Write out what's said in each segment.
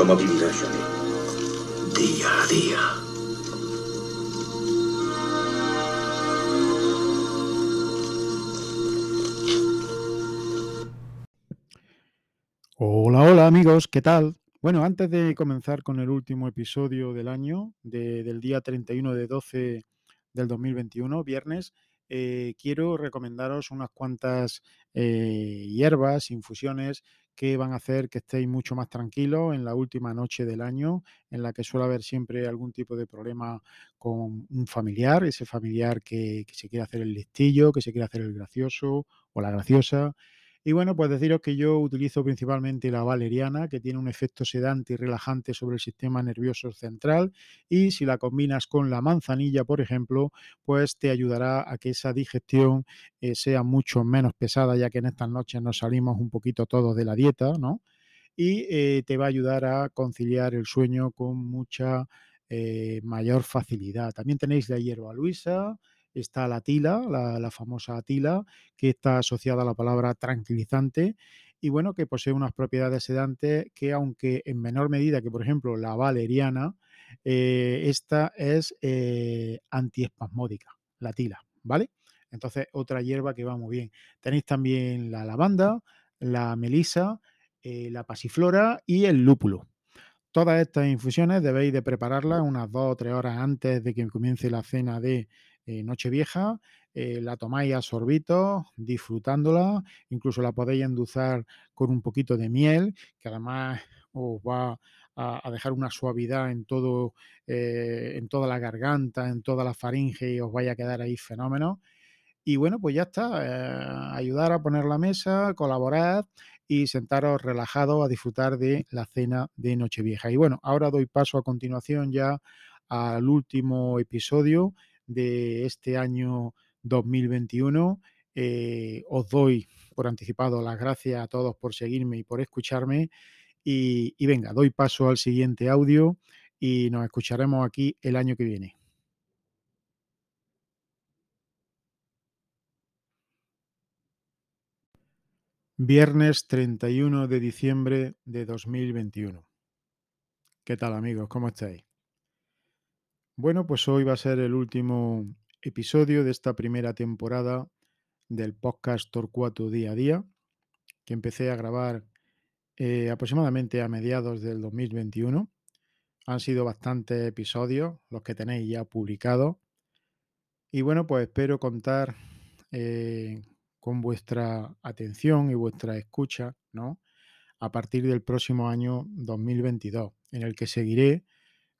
¿Cómo vivirá Johnny? Día a día. Hola, hola amigos, ¿qué tal? Bueno, antes de comenzar con el último episodio del año, de- del día 31 de 12 del 2021, viernes, eh, quiero recomendaros unas cuantas eh, hierbas, infusiones que van a hacer que estéis mucho más tranquilos en la última noche del año, en la que suele haber siempre algún tipo de problema con un familiar, ese familiar que, que se quiere hacer el listillo, que se quiere hacer el gracioso o la graciosa. Y bueno, pues deciros que yo utilizo principalmente la valeriana, que tiene un efecto sedante y relajante sobre el sistema nervioso central, y si la combinas con la manzanilla, por ejemplo, pues te ayudará a que esa digestión eh, sea mucho menos pesada, ya que en estas noches nos salimos un poquito todos de la dieta, ¿no? Y eh, te va a ayudar a conciliar el sueño con mucha eh, mayor facilidad. También tenéis la hierba luisa, está la tila, la, la famosa tila, que está asociada a la palabra tranquilizante y bueno, que posee unas propiedades sedantes que aunque en menor medida que por ejemplo la valeriana, eh, esta es eh, antiespasmódica, la tila, ¿vale? Entonces otra hierba que va muy bien. Tenéis también la lavanda, la melisa, eh, la pasiflora y el lúpulo. Todas estas infusiones debéis de prepararlas unas dos o tres horas antes de que comience la cena de eh, Nochevieja. Eh, la tomáis a sorbitos, disfrutándola. Incluso la podéis endulzar con un poquito de miel, que además os va a, dejar una suavidad en todo, eh, en toda la garganta, en toda la faringe y os vaya a quedar ahí fenómeno. Y bueno, pues ya está, ayudar a poner la mesa, colaborar y sentaros relajados a disfrutar de la cena de Nochevieja. Y bueno, ahora doy paso a continuación ya al último episodio de este año 2021. Eh, os doy por anticipado las gracias a todos por seguirme y por escucharme. Y, y venga, doy paso al siguiente audio y nos escucharemos aquí el año que viene. Viernes 31 de diciembre de 2021. ¿Qué tal amigos? ¿Cómo estáis? Bueno, pues hoy va a ser el último episodio de esta primera temporada del podcast Torcuato Día a Día, que empecé a grabar eh, aproximadamente a mediados del 2021. Han sido bastantes episodios los que tenéis ya publicados. Y bueno, pues espero contar eh, con vuestra atención y vuestra escucha, ¿no? A partir del próximo año 2022, en el que seguiré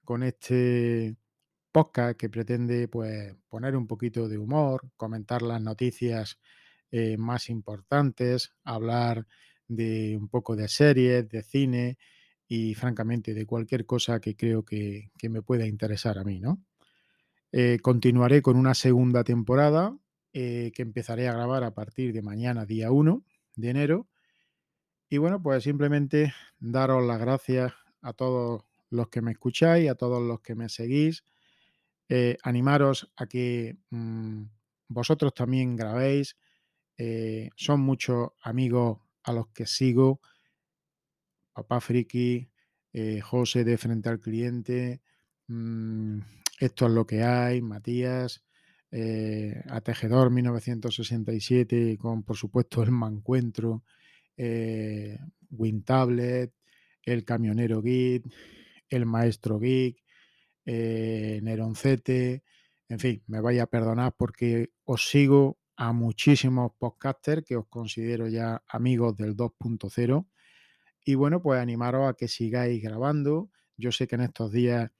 con este podcast que pretende pues poner un poquito de humor, comentar las noticias eh, más importantes, hablar de un poco de series, de cine y francamente de cualquier cosa que creo que, me pueda interesar a mí, ¿no? Eh, continuaré con una segunda temporada eh, que empezaré a grabar a partir de mañana, día 1 de enero. Y bueno, pues simplemente daros las gracias a todos los que me escucháis, a todos los que me seguís. Eh, animaros a que mm, vosotros también grabéis. Eh, son muchos amigos a los que sigo. Papá Friki, eh, José de Frente al Cliente, mm, Esto es lo que hay, Matías, eh, a Tejedor 1967, con por supuesto el Mancuentro, WinTablet, el Camionero Geek, el Maestro Geek, eh, Neroncete, en fin, me vaya a perdonar porque os sigo a muchísimos podcasters que os considero ya amigos del 2.0 y bueno, pues animaros a que sigáis grabando. Yo sé que en estos días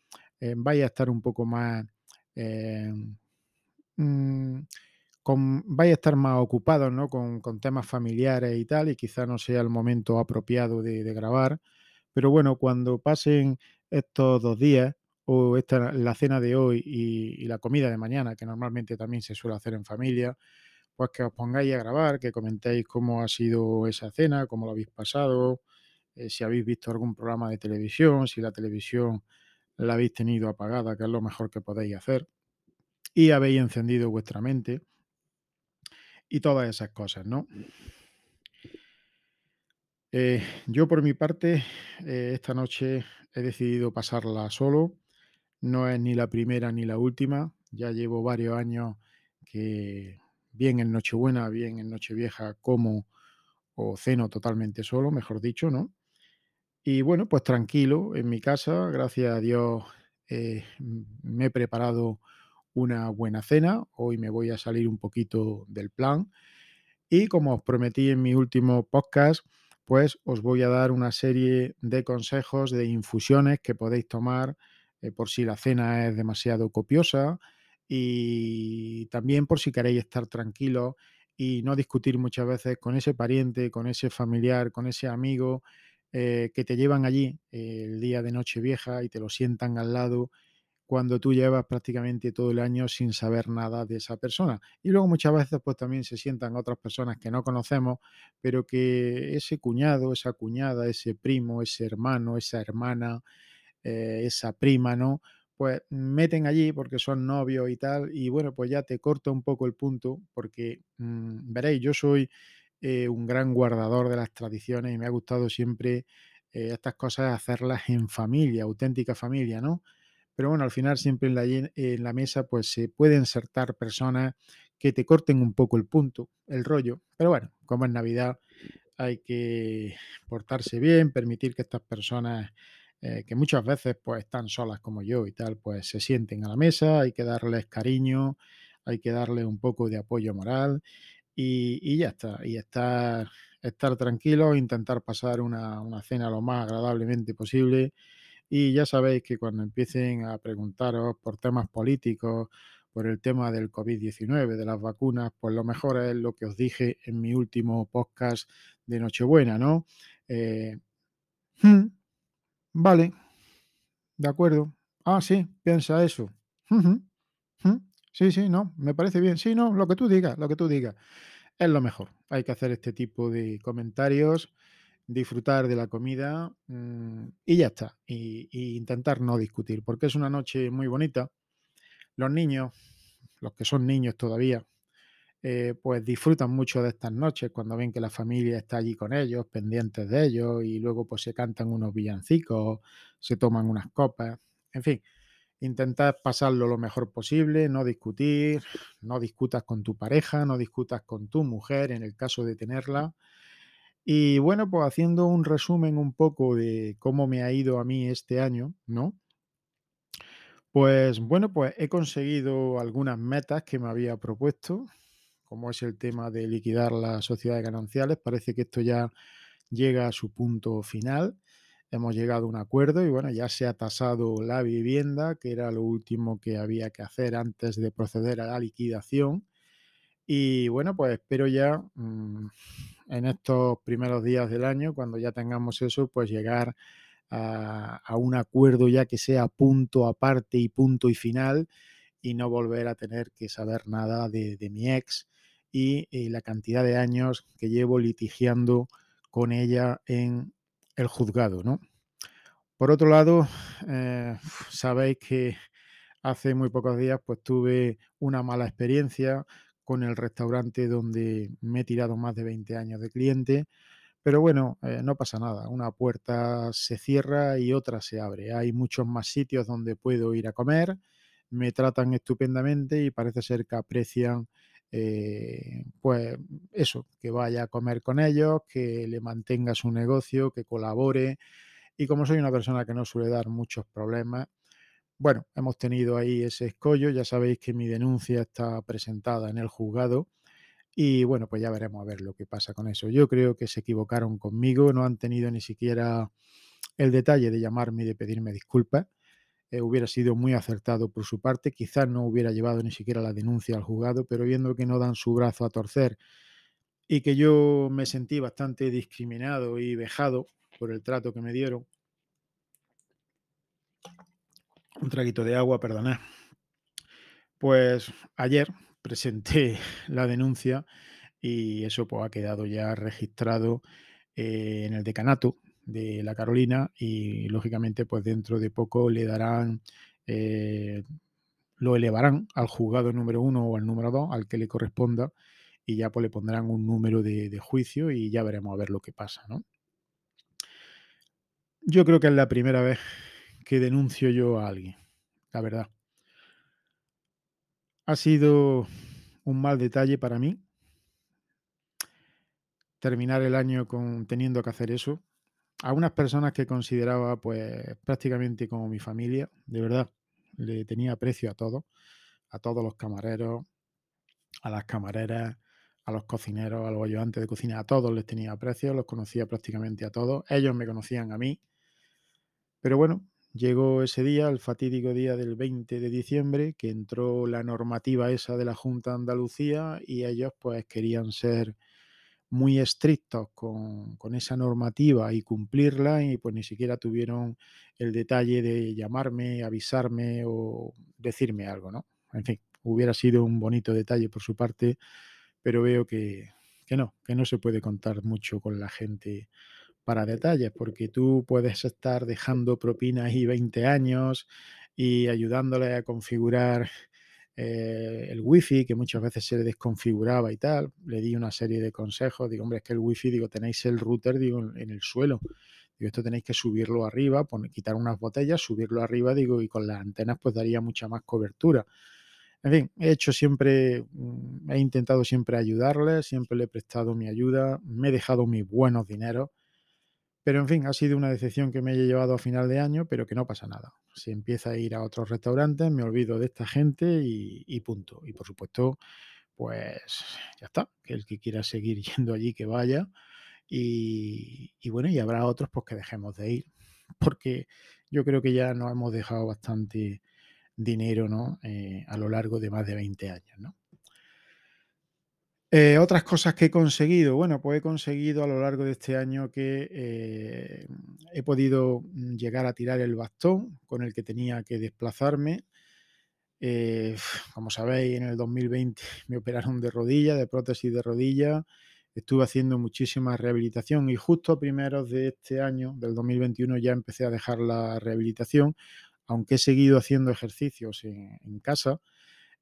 eh, vais a estar un poco más... eh, mm, con, vais a estar más ocupados ¿no? con, con temas familiares y tal, y quizá no sea el momento apropiado de, de grabar. Pero bueno, cuando pasen estos dos días, o esta, la cena de hoy y, la comida de mañana, que normalmente también se suele hacer en familia, pues que os pongáis a grabar, que comentéis cómo ha sido esa cena, cómo lo habéis pasado, eh, si habéis visto algún programa de televisión, si la televisión la habéis tenido apagada, que es lo mejor que podéis hacer, y habéis encendido vuestra mente y todas esas cosas, ¿no? Eh, yo por mi parte, eh, esta noche he decidido pasarla solo. No es ni la primera ni la última. Ya llevo varios años que bien en Nochebuena, bien en Nochevieja como o ceno totalmente solo, mejor dicho, ¿no? Y bueno, pues tranquilo en mi casa, gracias a Dios, eh, me he preparado una buena cena. Hoy me voy a salir un poquito del plan y como os prometí en mi último podcast, pues os voy a dar una serie de consejos de infusiones que podéis tomar eh, por si la cena es demasiado copiosa y también por si queréis estar tranquilos y no discutir muchas veces con ese pariente, con ese familiar, con ese amigo eh, que te llevan allí eh, el día de Nochevieja y te lo sientan al lado cuando tú llevas prácticamente todo el año sin saber nada de esa persona. Y luego muchas veces pues también se sientan otras personas que no conocemos, pero que ese cuñado, esa cuñada, ese primo, ese hermano, esa hermana, eh, esa prima, ¿no? Pues meten allí porque son novios y tal, y bueno, pues ya te corta un poco el punto, porque mm, veréis, yo soy eh, un gran guardador de las tradiciones y me ha gustado siempre eh, estas cosas hacerlas en familia, auténtica familia, ¿no? Pero bueno, al final siempre en la, lle- en la mesa pues se pueden insertar personas que te corten un poco el punto, el rollo. Pero bueno, como es Navidad, hay que portarse bien, permitir que estas personas, eh, que muchas veces pues están solas como yo y tal, pues se sienten a la mesa, hay que darles cariño, hay que darles un poco de apoyo moral y, ya está. Y estar, estar tranquilos, intentar pasar una, una cena lo más agradablemente posible y ya sabéis que cuando empiecen a preguntaros por temas políticos, por el tema del COVID-19, de las vacunas, pues lo mejor es lo que os dije en mi último podcast de Nochebuena, ¿no? Eh, "Mm, vale, de acuerdo. Ah, sí, piensa eso. Sí, sí, no, me parece bien. Sí, no, lo que tú digas, lo que tú digas. Es lo mejor. Hay que hacer este tipo de comentarios disfrutar de la comida mm, y ya está. Y intentar no discutir, porque es una noche muy bonita. Los niños, los que son niños todavía, eh, pues disfrutan mucho de estas noches cuando ven que la familia está allí con ellos, pendientes de ellos, y luego pues se cantan unos villancicos, se toman unas copas, en fin. Intentar pasarlo lo mejor posible, no discutir, no discutas con tu pareja, no discutas con tu mujer en el caso de tenerla, y bueno, pues haciendo un resumen un poco de cómo me ha ido a mí este año, ¿no? Pues bueno, pues he conseguido algunas metas que me había propuesto, como es el tema de liquidar las sociedades gananciales. Parece que esto ya llega a su punto final. Hemos llegado a un acuerdo y bueno, ya se ha tasado la vivienda, que era lo último que había que hacer antes de proceder a la liquidación. Y bueno, pues espero ya mm, en estos primeros días del año, cuando ya tengamos eso, pues llegar a, un acuerdo ya que sea punto aparte y punto y final y no volver a tener que saber nada de mi ex y, y la cantidad de años que llevo litigiando con ella en el juzgado, ¿no? Por otro lado, eh, sabéis que hace muy pocos días pues tuve una mala experiencia con el restaurante donde me he tirado más de 20 años de cliente, pero bueno, eh, no pasa nada, una puerta se cierra y otra se abre. Hay muchos más sitios donde puedo ir a comer, me tratan estupendamente y parece ser que aprecian eh, pues eso, que vaya a comer con ellos, que le mantenga su negocio, que colabore y como soy una persona que no suele dar muchos problemas, bueno, hemos tenido ahí ese escollo, ya sabéis que mi denuncia está presentada en el juzgado y bueno, pues ya veremos a ver lo que pasa con eso. Yo creo que se equivocaron conmigo, no han tenido ni siquiera el detalle de llamarme y de pedirme disculpas. Eh, hubiera sido muy acertado por su parte, quizás no hubiera llevado ni siquiera la denuncia al juzgado, pero viendo que no dan su brazo a torcer y que yo me sentí bastante discriminado y vejado por el trato que me dieron, un traguito de agua, perdonad. Pues ayer presenté la denuncia y eso pues, ha quedado ya registrado eh, en el decanato de la Carolina y lógicamente pues dentro de poco le darán, eh, lo elevarán al juzgado número uno o al número dos, al que le corresponda y ya pues le pondrán un número de, de juicio y ya veremos a ver lo que pasa, ¿no? Yo creo que es la primera vez que denuncio yo a alguien, la verdad. Ha sido un mal detalle para mí terminar el año con teniendo que hacer eso. A unas personas que consideraba, pues, prácticamente como mi familia, de verdad, le tenía aprecio a todos, a todos los camareros, a las camareras, a los cocineros, a los ayudantes de cocina, a todos les tenía aprecio, los conocía prácticamente a todos, ellos me conocían a mí. Pero bueno, llegó ese día, el fatídico día del 20 de diciembre, que entró la normativa esa de la Junta de Andalucía y ellos pues querían ser muy estrictos con, con esa normativa y cumplirla y pues ni siquiera tuvieron el detalle de llamarme, avisarme o decirme algo, ¿no? En fin, hubiera sido un bonito detalle por su parte, pero veo que, que no, que no se puede contar mucho con la gente para detalles, porque tú puedes estar dejando propinas ahí 20 años y ayudándole a configurar eh, el wifi, que muchas veces se desconfiguraba y tal. Le di una serie de consejos. Digo, hombre, es que el wifi, digo, tenéis el router, digo, en, en el suelo. Digo, esto tenéis que subirlo arriba, poner, quitar unas botellas, subirlo arriba, digo, y con las antenas pues daría mucha más cobertura. En fin, he hecho siempre, mm, he intentado siempre ayudarle, siempre le he prestado mi ayuda, me he dejado mis buenos dineros pero en fin, ha sido una decepción que me haya llevado a final de año, pero que no pasa nada. Si empieza a ir a otros restaurantes, me olvido de esta gente y, punto. Y por supuesto, pues ya está. Que el que quiera seguir yendo allí, que vaya. Y, y bueno, y habrá otros pues que dejemos de ir. Porque yo creo que ya nos hemos dejado bastante dinero, ¿no? Eh, a lo largo de más de 20 años, ¿no? Eh, otras cosas que he conseguido, bueno, pues he conseguido a lo largo de este año que eh, he podido mm, llegar a tirar el bastón con el que tenía que desplazarme. Eh, como sabéis, en el 2020 me operaron de rodilla, de prótesis de rodilla. Estuve haciendo muchísima rehabilitación y justo a primeros de este año, del 2021, ya empecé a dejar la rehabilitación, aunque he seguido haciendo ejercicios en, en casa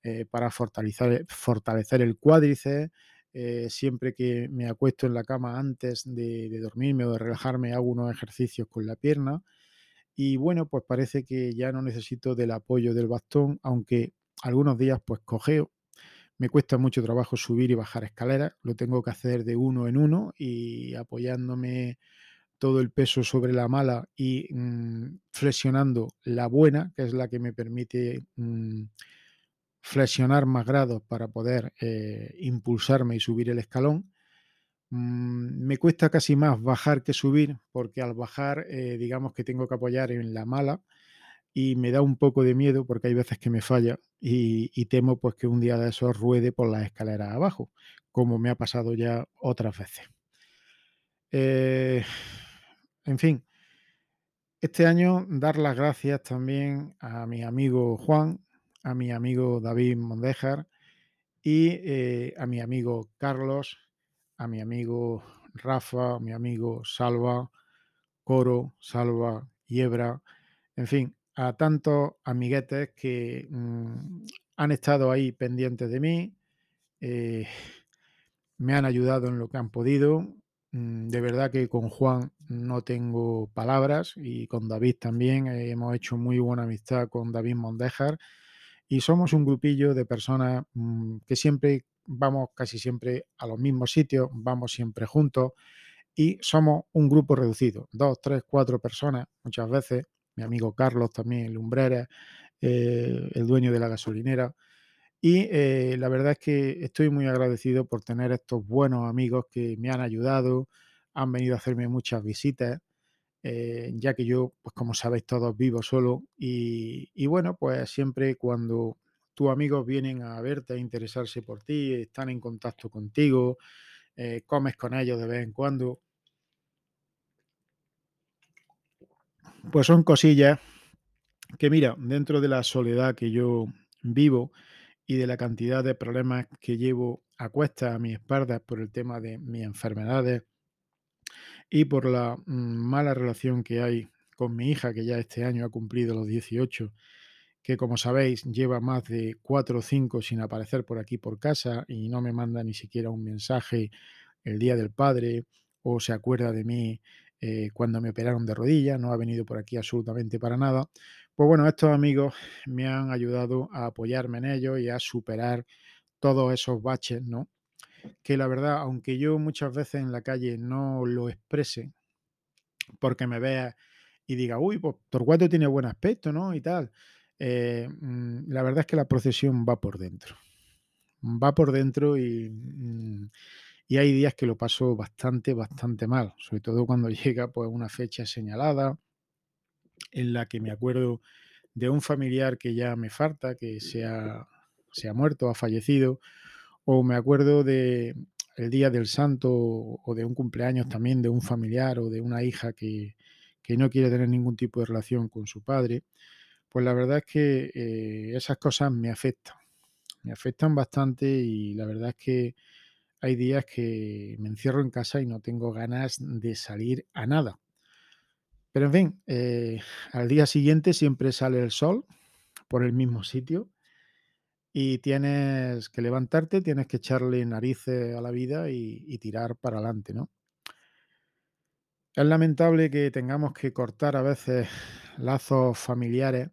eh, para fortalecer, fortalecer el cuádriceps. Eh, siempre que me acuesto en la cama antes de, dormirme o de relajarme, hago unos ejercicios con la pierna. Y bueno, pues parece que ya no necesito del apoyo del bastón, aunque algunos días pues cogeo. Me cuesta mucho trabajo subir y bajar escaleras, lo tengo que hacer de uno en uno y apoyándome todo el peso sobre la mala y mmm, flexionando la buena, que es la que me permite mmm, flexionar más grados para poder eh, impulsarme y subir el escalón. Mm, me cuesta casi más bajar que subir, porque al bajar, eh, digamos que tengo que apoyar en la mala y me da un poco de miedo porque hay veces que me falla y, temo pues que un día de esos ruede por las escaleras abajo, como me ha pasado ya otras veces. Eh, en fin, este año dar las gracias también a mi amigo Juan, a mi amigo David Mondejar y eh, a mi amigo Carlos, a mi amigo Rafa, a mi amigo Salva, Coro, Salva, Yebra, en fin, a tantos amiguetes que mmm, han estado ahí pendientes de mí, eh, me han ayudado en lo que han podido. Mmm, de verdad que con Juan no tengo palabras y con David también eh, hemos hecho muy buena amistad con David Mondejar y somos un grupillo de personas mmm, que siempre vamos casi siempre a los mismos sitios, vamos siempre juntos y somos un grupo reducido, dos, tres, cuatro personas muchas veces, mi amigo Carlos también, Lumbreras, eh, el dueño de la gasolinera. Y eh, la verdad es que estoy muy agradecido por tener estos buenos amigos que me han ayudado, han venido a hacerme muchas visitas eh, ya que yo, pues como sabéis todos, vivo solo y, y, bueno, pues siempre cuando tus amigos vienen a verte, a interesarse por ti, están en contacto contigo, eh, comes con ellos de vez en cuando, pues son cosillas que mira, dentro de la soledad que yo vivo y de la cantidad de problemas que llevo a a mis espaldas por el tema de mis enfermedades, y por la mm, mala relación que hay con mi hija, que ya este año ha cumplido los 18, que como sabéis lleva más de 4 o 5 sin aparecer por aquí por casa y no me manda ni siquiera un mensaje el día del padre o se acuerda de mí eh, cuando me operaron de rodilla, no ha venido por aquí absolutamente para nada. Pues bueno, estos amigos me han ayudado a apoyarme en ello y a superar todos esos baches, ¿no? Que la verdad, aunque yo muchas veces en la calle no lo exprese, porque me vea y diga, uy, pues Torcuato tiene buen aspecto, ¿no? Y tal. eh, mm, la verdad es que la procesión va por dentro. Va por dentro y, mm, y hay días que lo paso bastante, bastante mal, sobre todo cuando llega pues una fecha señalada en la que me acuerdo de un familiar que ya me falta, que se ha, se ha muerto, ha fallecido, o me acuerdo de el día del santo o de un cumpleaños también de un familiar o de una hija que, que no quiere tener ningún tipo de relación con su padre, pues la verdad es que eh, esas cosas me afectan, me afectan bastante y la verdad es que hay días que me encierro en casa y no tengo ganas de salir a nada. Pero en fin, eh, al día siguiente siempre sale el sol por el mismo sitio y tienes que levantarte, tienes que echarle narices a la vida y, tirar para adelante, ¿no? Es lamentable que tengamos que cortar a veces lazos familiares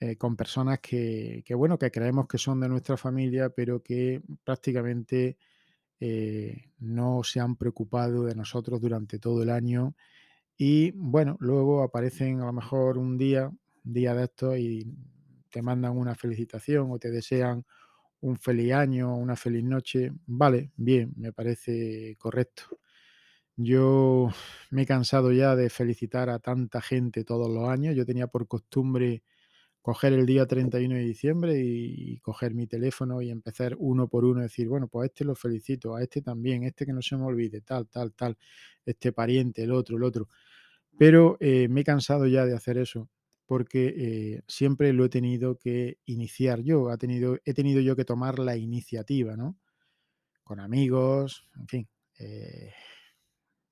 eh, con personas que, que, bueno, que creemos que son de nuestra familia, pero que prácticamente eh, no se han preocupado de nosotros durante todo el año y bueno, luego aparecen a lo mejor un día, un día de estos y te mandan una felicitación o te desean un feliz año, una feliz noche. Vale, bien, me parece correcto. Yo me he cansado ya de felicitar a tanta gente todos los años. Yo tenía por costumbre coger el día 31 de diciembre y, coger mi teléfono y empezar uno por uno a decir, bueno, pues a este lo felicito, a este también, este que no se me olvide, tal, tal, tal, este pariente, el otro, el otro. Pero eh, me he cansado ya de hacer eso porque eh, siempre lo he tenido que iniciar yo, ha tenido, he tenido yo que tomar la iniciativa, ¿no? Con amigos, en fin, eh,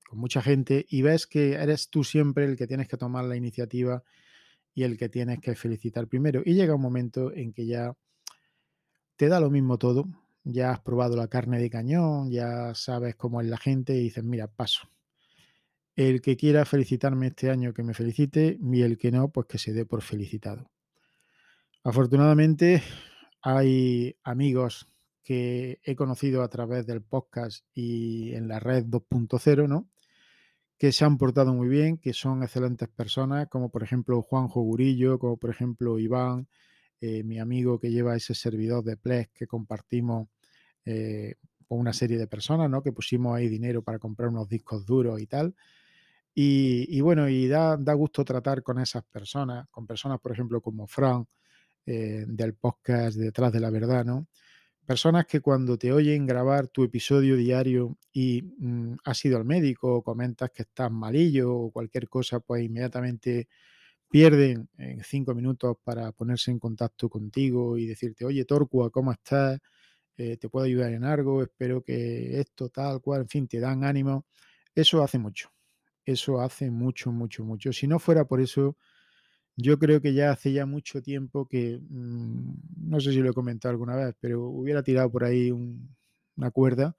con mucha gente, y ves que eres tú siempre el que tienes que tomar la iniciativa y el que tienes que felicitar primero. Y llega un momento en que ya te da lo mismo todo, ya has probado la carne de cañón, ya sabes cómo es la gente y dices, mira, paso. El que quiera felicitarme este año, que me felicite, y el que no, pues que se dé por felicitado. Afortunadamente, hay amigos que he conocido a través del podcast y en la red 2.0, ¿no? Que se han portado muy bien, que son excelentes personas, como por ejemplo Juanjo Gurillo, como por ejemplo Iván, eh, mi amigo que lleva ese servidor de Plex que compartimos eh, con una serie de personas, ¿no? Que pusimos ahí dinero para comprar unos discos duros y tal. Y, y bueno, y da, da, gusto tratar con esas personas, con personas, por ejemplo, como Fran, eh, del podcast Detrás de la Verdad, ¿no? Personas que cuando te oyen grabar tu episodio diario y mm, has ido al médico o comentas que estás malillo o cualquier cosa, pues inmediatamente pierden en cinco minutos para ponerse en contacto contigo y decirte, oye, Torcua, ¿cómo estás? Eh, ¿Te puedo ayudar en algo? Espero que esto, tal cual, en fin, te dan ánimo. Eso hace mucho. Eso hace mucho, mucho, mucho. Si no fuera por eso, yo creo que ya hace ya mucho tiempo que, mmm, no sé si lo he comentado alguna vez, pero hubiera tirado por ahí un, una cuerda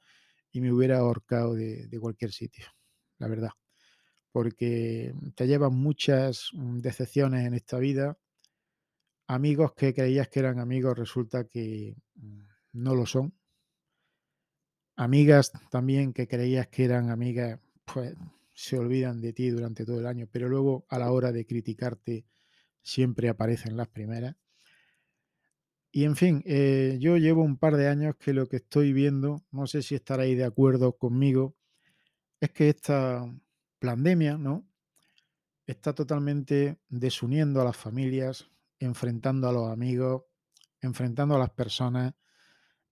y me hubiera ahorcado de, de, cualquier sitio, la verdad. Porque te llevan muchas mm, decepciones en esta vida. Amigos que creías que eran amigos resulta que mm, no lo son. Amigas también que creías que eran amigas, pues se olvidan de ti durante todo el año, pero luego a la hora de criticarte siempre aparecen las primeras. Y en fin, eh, yo llevo un par de años que lo que estoy viendo, no sé si estaréis de acuerdo conmigo, es que esta pandemia, ¿no? Está totalmente desuniendo a las familias, enfrentando a los amigos, enfrentando a las personas,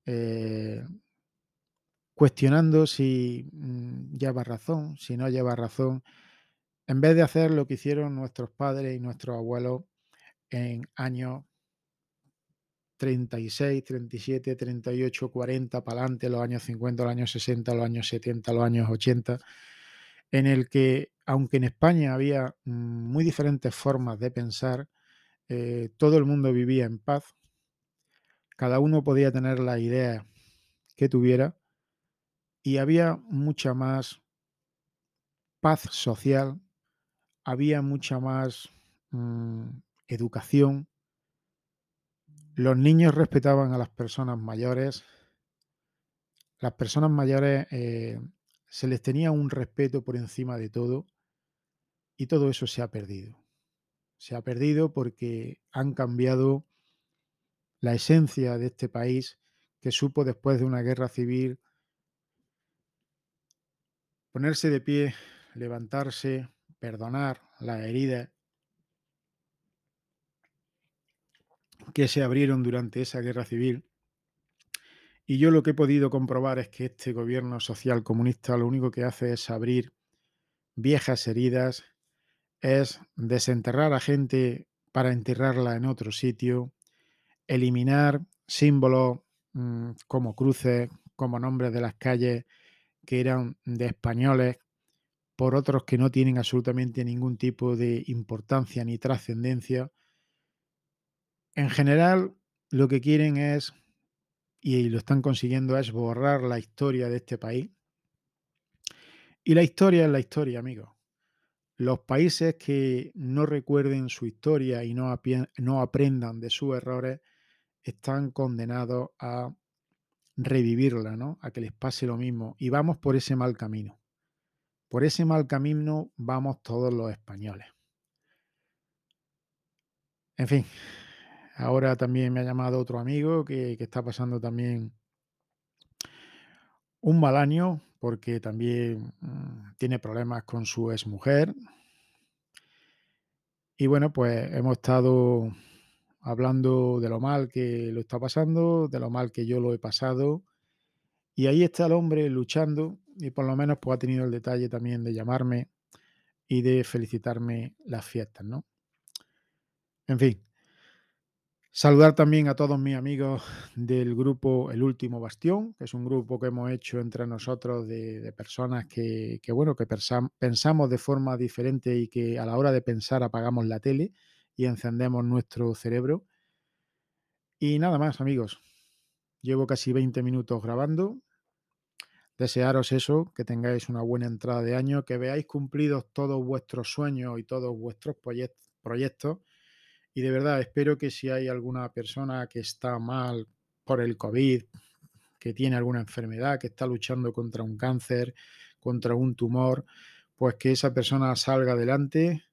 eh, cuestionando si mmm, lleva razón, si no lleva razón, en vez de hacer lo que hicieron nuestros padres y nuestros abuelos en años 36, 37, 38, 40, para adelante, los años 50, los años 60, los años 70, los años 80, en el que, aunque en España había mm, muy diferentes formas de pensar, eh, todo el mundo vivía en paz, cada uno podía tener la idea que tuviera y había mucha más paz social, había mucha más mm, educación, los niños respetaban a las personas mayores, las personas mayores eh, se les tenía un respeto por encima de todo y todo eso se ha perdido. Se ha perdido porque han cambiado la esencia de este país que supo después de una guerra civil ponerse de pie, levantarse, perdonar las heridas que se abrieron durante esa guerra civil. Y yo lo que he podido comprobar es que este gobierno social comunista lo único que hace es abrir viejas heridas, es desenterrar a gente para enterrarla en otro sitio, eliminar símbolos mmm, como cruces, como nombres de las calles que eran de españoles, por otros que no tienen absolutamente ningún tipo de importancia ni trascendencia. En general, lo que quieren es, y lo están consiguiendo, es borrar la historia de este país. Y la historia es la historia, amigos. Los países que no recuerden su historia y no, aprendan de sus errores están condenados a revivirla, ¿no? A que les pase lo mismo. Y vamos por ese mal camino. Por ese mal camino vamos todos los españoles. En fin, ahora también me ha llamado otro amigo que, está pasando también un mal año porque también mmm, tiene problemas con su exmujer. Y bueno, pues hemos estado hablando de lo mal que lo está pasando, de lo mal que yo lo he pasado. Y ahí está el hombre luchando y por lo menos pues ha tenido el detalle también de llamarme y de felicitarme las fiestas, ¿no? En fin, Saludar también a todos mis amigos del grupo El Último Bastión, que es un grupo que hemos hecho entre nosotros de, personas que, bueno, que pensam, pensamos de forma diferente y que a la hora de pensar apagamos la tele y encendemos nuestro cerebro. Y nada más, amigos. Llevo casi 20 minutos grabando. Desearos eso, que tengáis una buena entrada de año, que veáis cumplidos todos vuestros sueños y todos vuestros proyectos y de verdad, espero que si hay alguna persona que está mal por el COVID, que tiene alguna enfermedad, que está luchando contra un cáncer, contra un tumor, pues que esa persona salga adelante,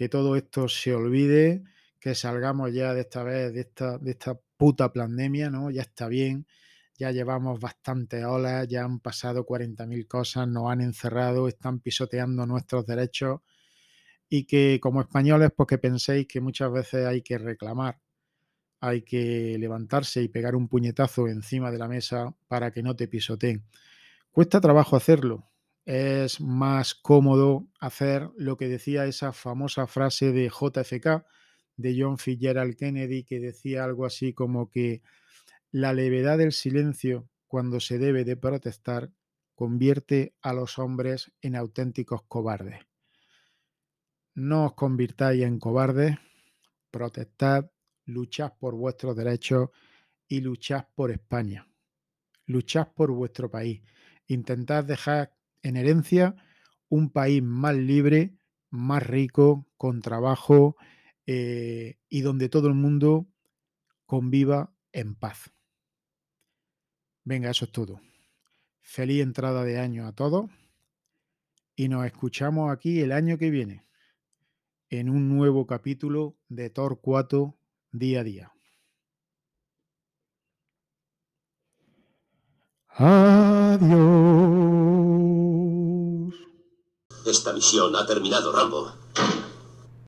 que todo esto se olvide, que salgamos ya de esta vez, de esta, de esta puta pandemia, ¿no? Ya está bien, ya llevamos bastantes olas, ya han pasado 40.000 cosas, nos han encerrado, están pisoteando nuestros derechos y que como españoles, pues que penséis que muchas veces hay que reclamar, hay que levantarse y pegar un puñetazo encima de la mesa para que no te pisoteen. Cuesta trabajo hacerlo, es más cómodo hacer lo que decía esa famosa frase de JFK, de John Fitzgerald Kennedy, que decía algo así como que la levedad del silencio cuando se debe de protestar convierte a los hombres en auténticos cobardes. No os convirtáis en cobardes, protestad, luchad por vuestros derechos y luchad por España. Luchad por vuestro país. Intentad dejar en herencia un país más libre, más rico, con trabajo eh, y donde todo el mundo conviva en paz. Venga, eso es todo. Feliz entrada de año a todos y nos escuchamos aquí el año que viene en un nuevo capítulo de Torcuato día a día. Adiós. Esta misión ha terminado, Rambo.